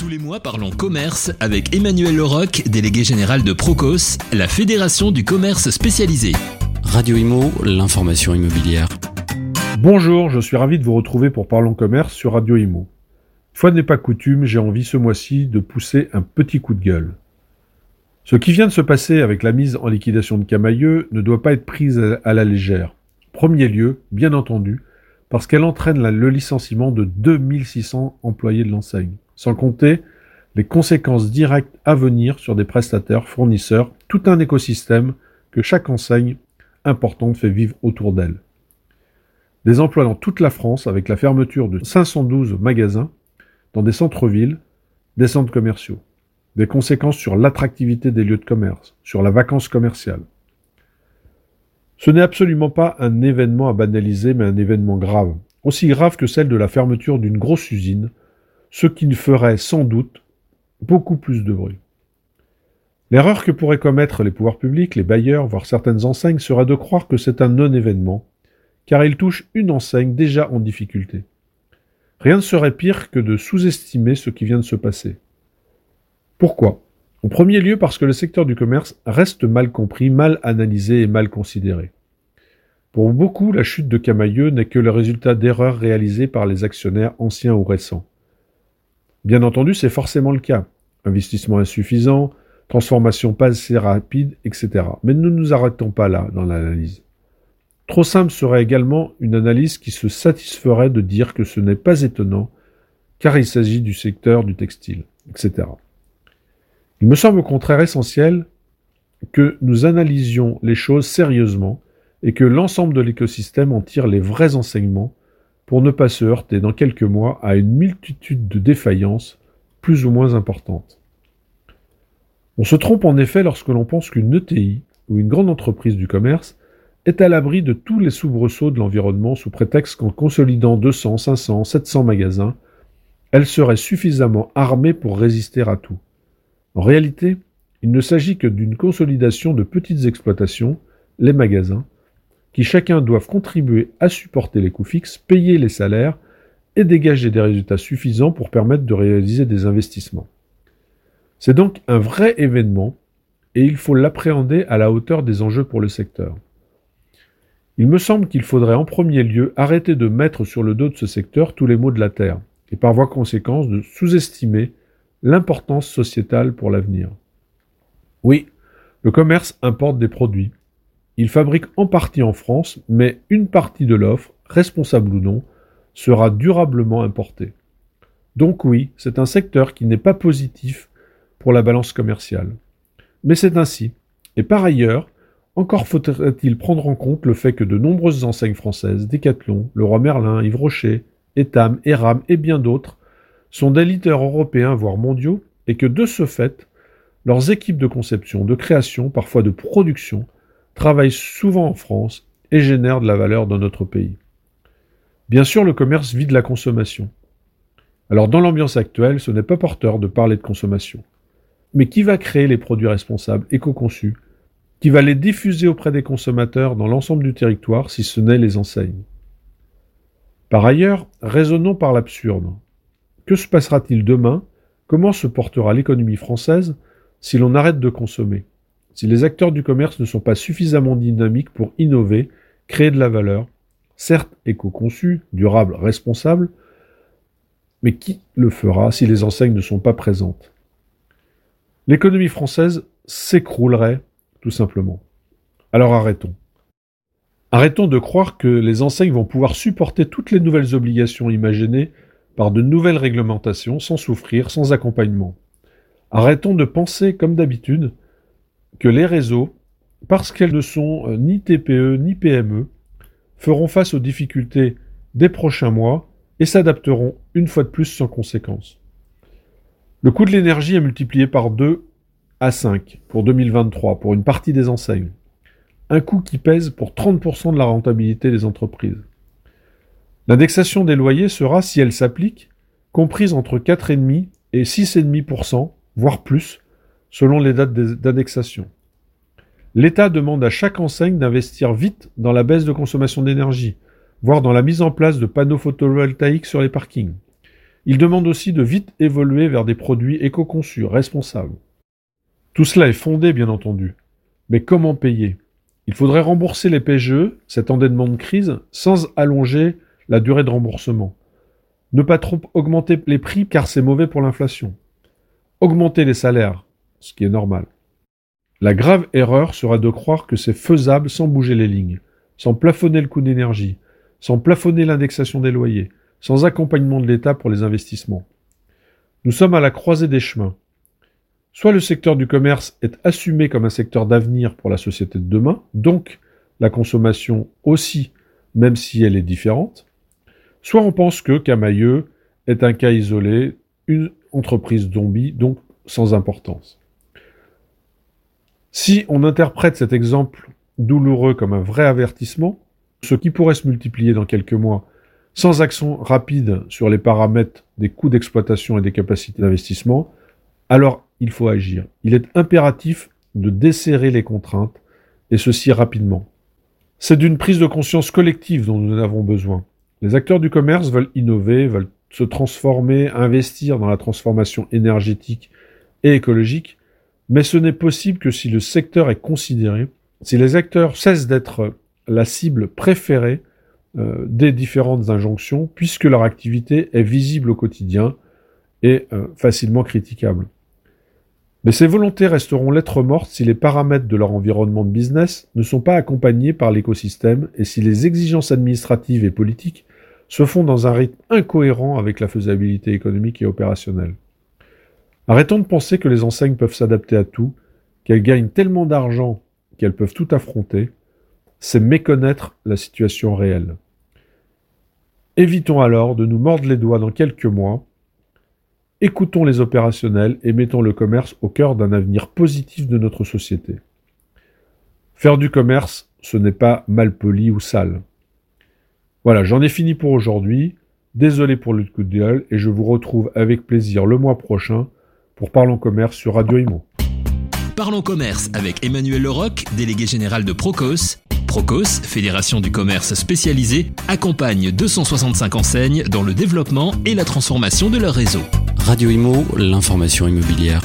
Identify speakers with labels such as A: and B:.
A: Tous les mois, parlons commerce avec Emmanuel Leroc, délégué général de Procos, la fédération du commerce spécialisé.
B: Radio Imo, l'information immobilière.
C: Bonjour, je suis ravi de vous retrouver pour Parlons Commerce sur Radio Imo. Fois n'est pas coutume, j'ai envie ce mois-ci de pousser un petit coup de gueule. Ce qui vient de se passer avec la mise en liquidation de Camailleux ne doit pas être prise à la légère. Premier lieu, bien entendu, parce qu'elle entraîne le licenciement de 2600 employés de l'enseigne, sans compter les conséquences directes à venir sur des prestataires, fournisseurs, tout un écosystème que chaque enseigne importante fait vivre autour d'elle. Des emplois dans toute la France avec la fermeture de 512 magasins dans des centres-villes, des centres commerciaux. Des conséquences sur l'attractivité des lieux de commerce, sur la vacance commerciale. Ce n'est absolument pas un événement à banaliser, mais un événement grave. Aussi grave que celle de la fermeture d'une grosse usine, ce qui ne ferait sans doute beaucoup plus de bruit. L'erreur que pourraient commettre les pouvoirs publics, les bailleurs, voire certaines enseignes, serait de croire que c'est un non-événement, car il touche une enseigne déjà en difficulté. Rien ne serait pire que de sous-estimer ce qui vient de se passer. Pourquoi? En premier lieu parce que le secteur du commerce reste mal compris, mal analysé et mal considéré. Pour beaucoup, la chute de Camailleux n'est que le résultat d'erreurs réalisées par les actionnaires anciens ou récents. Bien entendu, c'est forcément le cas. Investissement insuffisant, transformation pas assez rapide, etc. Mais ne nous arrêtons pas là dans l'analyse. Trop simple serait également une analyse qui se satisferait de dire que ce n'est pas étonnant, car il s'agit du secteur du textile, etc. Il me semble au contraire essentiel que nous analysions les choses sérieusement et que l'ensemble de l'écosystème en tire les vrais enseignements pour ne pas se heurter dans quelques mois à une multitude de défaillances plus ou moins importantes. On se trompe en effet lorsque l'on pense qu'une ETI ou une grande entreprise du commerce est à l'abri de tous les soubresauts de l'environnement sous prétexte qu'en consolidant 200, 500, 700 magasins, elle serait suffisamment armée pour résister à tout. En réalité, il ne s'agit que d'une consolidation de petites exploitations, les magasins, qui chacun doivent contribuer à supporter les coûts fixes, payer les salaires et dégager des résultats suffisants pour permettre de réaliser des investissements. C'est donc un vrai événement et il faut l'appréhender à la hauteur des enjeux pour le secteur. Il me semble qu'il faudrait en premier lieu arrêter de mettre sur le dos de ce secteur tous les maux de la terre, et par voie conséquence de sous-estimer l'importance sociétale pour l'avenir. Oui, le commerce importe des produits. Il fabrique en partie en France, mais une partie de l'offre, responsable ou non, sera durablement importée. Donc oui, c'est un secteur qui n'est pas positif pour la balance commerciale. Mais c'est ainsi. Et par ailleurs, encore faudrait-il prendre en compte le fait que de nombreuses enseignes françaises, Decathlon, Leroy Merlin, Yves Rocher, Etam, Eram et bien d'autres, sont des leaders européens, voire mondiaux, et que de ce fait, leurs équipes de conception, de création, parfois de production, travaillent souvent en France et génèrent de la valeur dans notre pays. Bien sûr, le commerce vit de la consommation. Alors dans l'ambiance actuelle, ce n'est pas porteur de parler de consommation. Mais qui va créer les produits responsables, éco-conçus Qui va les diffuser auprès des consommateurs dans l'ensemble du territoire si ce n'est les enseignes? Par ailleurs, raisonnons par l'absurde. Que se passera-t-il demain? Comment se portera l'économie française si l'on arrête de consommer? Si les acteurs du commerce ne sont pas suffisamment dynamiques pour innover, créer de la valeur, certes éco-conçue, durable, responsable, mais qui le fera si les enseignes ne sont pas présentes? L'économie française s'écroulerait, tout simplement. Alors arrêtons. Arrêtons de croire que les enseignes vont pouvoir supporter toutes les nouvelles obligations imaginées par de nouvelles réglementations sans souffrir, sans accompagnement. Arrêtons de penser, comme d'habitude, que les réseaux, parce qu'elles ne sont euh, ni TPE ni PME, feront face aux difficultés des prochains mois et s'adapteront une fois de plus sans conséquence. Le coût de l'énergie est multiplié par 2 à 5 pour 2023 pour une partie des enseignes, un coût qui pèse pour 30% de la rentabilité des entreprises. L'indexation des loyers sera, si elle s'applique, comprise entre 4,5 et 6,5%, voire plus, selon les dates d'indexation. L'État demande à chaque enseigne d'investir vite dans la baisse de consommation d'énergie, voire dans la mise en place de panneaux photovoltaïques sur les parkings. Il demande aussi de vite évoluer vers des produits éco-conçus, responsables. Tout cela est fondé, bien entendu. Mais comment payer? Il faudrait rembourser les PGE, cet endettement de crise, sans allonger la durée de remboursement. Ne pas trop augmenter les prix car c'est mauvais pour l'inflation. Augmenter les salaires, ce qui est normal. La grave erreur sera de croire que c'est faisable sans bouger les lignes, sans plafonner le coût d'énergie, sans plafonner l'indexation des loyers, sans accompagnement de l'État pour les investissements. Nous sommes à la croisée des chemins. Soit le secteur du commerce est assumé comme un secteur d'avenir pour la société de demain, donc la consommation aussi, même si elle est différente, soit on pense que Camailleux est un cas isolé, une entreprise zombie, donc sans importance. Si on interprète cet exemple douloureux comme un vrai avertissement, ce qui pourrait se multiplier dans quelques mois sans action rapide sur les paramètres des coûts d'exploitation et des capacités d'investissement, alors il faut agir. Il est impératif de desserrer les contraintes, et ceci rapidement. C'est d'une prise de conscience collective dont nous avons besoin. Les acteurs du commerce veulent innover, veulent se transformer, investir dans la transformation énergétique et écologique, mais ce n'est possible que si le secteur est considéré, si les acteurs cessent d'être la cible préférée euh, des différentes injonctions, puisque leur activité est visible au quotidien et euh, facilement critiquable. Mais ces volontés resteront lettres mortes si les paramètres de leur environnement de business ne sont pas accompagnés par l'écosystème et si les exigences administratives et politiques se font dans un rythme incohérent avec la faisabilité économique et opérationnelle. Arrêtons de penser que les enseignes peuvent s'adapter à tout, qu'elles gagnent tellement d'argent qu'elles peuvent tout affronter, c'est méconnaître la situation réelle. Évitons alors de nous mordre les doigts dans quelques mois, écoutons les opérationnels et mettons le commerce au cœur d'un avenir positif de notre société. Faire du commerce, ce n'est pas mal poli ou sale. Voilà, j'en ai fini pour aujourd'hui. Désolé pour le coup de gueule et je vous retrouve avec plaisir le mois prochain pour Parlons Commerce sur Radio Imo.
A: Parlons Commerce avec Emmanuel Leroc, délégué général de Procos, Procos, fédération du commerce spécialisé, accompagne 265 enseignes dans le développement et la transformation de leur réseau.
B: Radio Imo, l'information immobilière.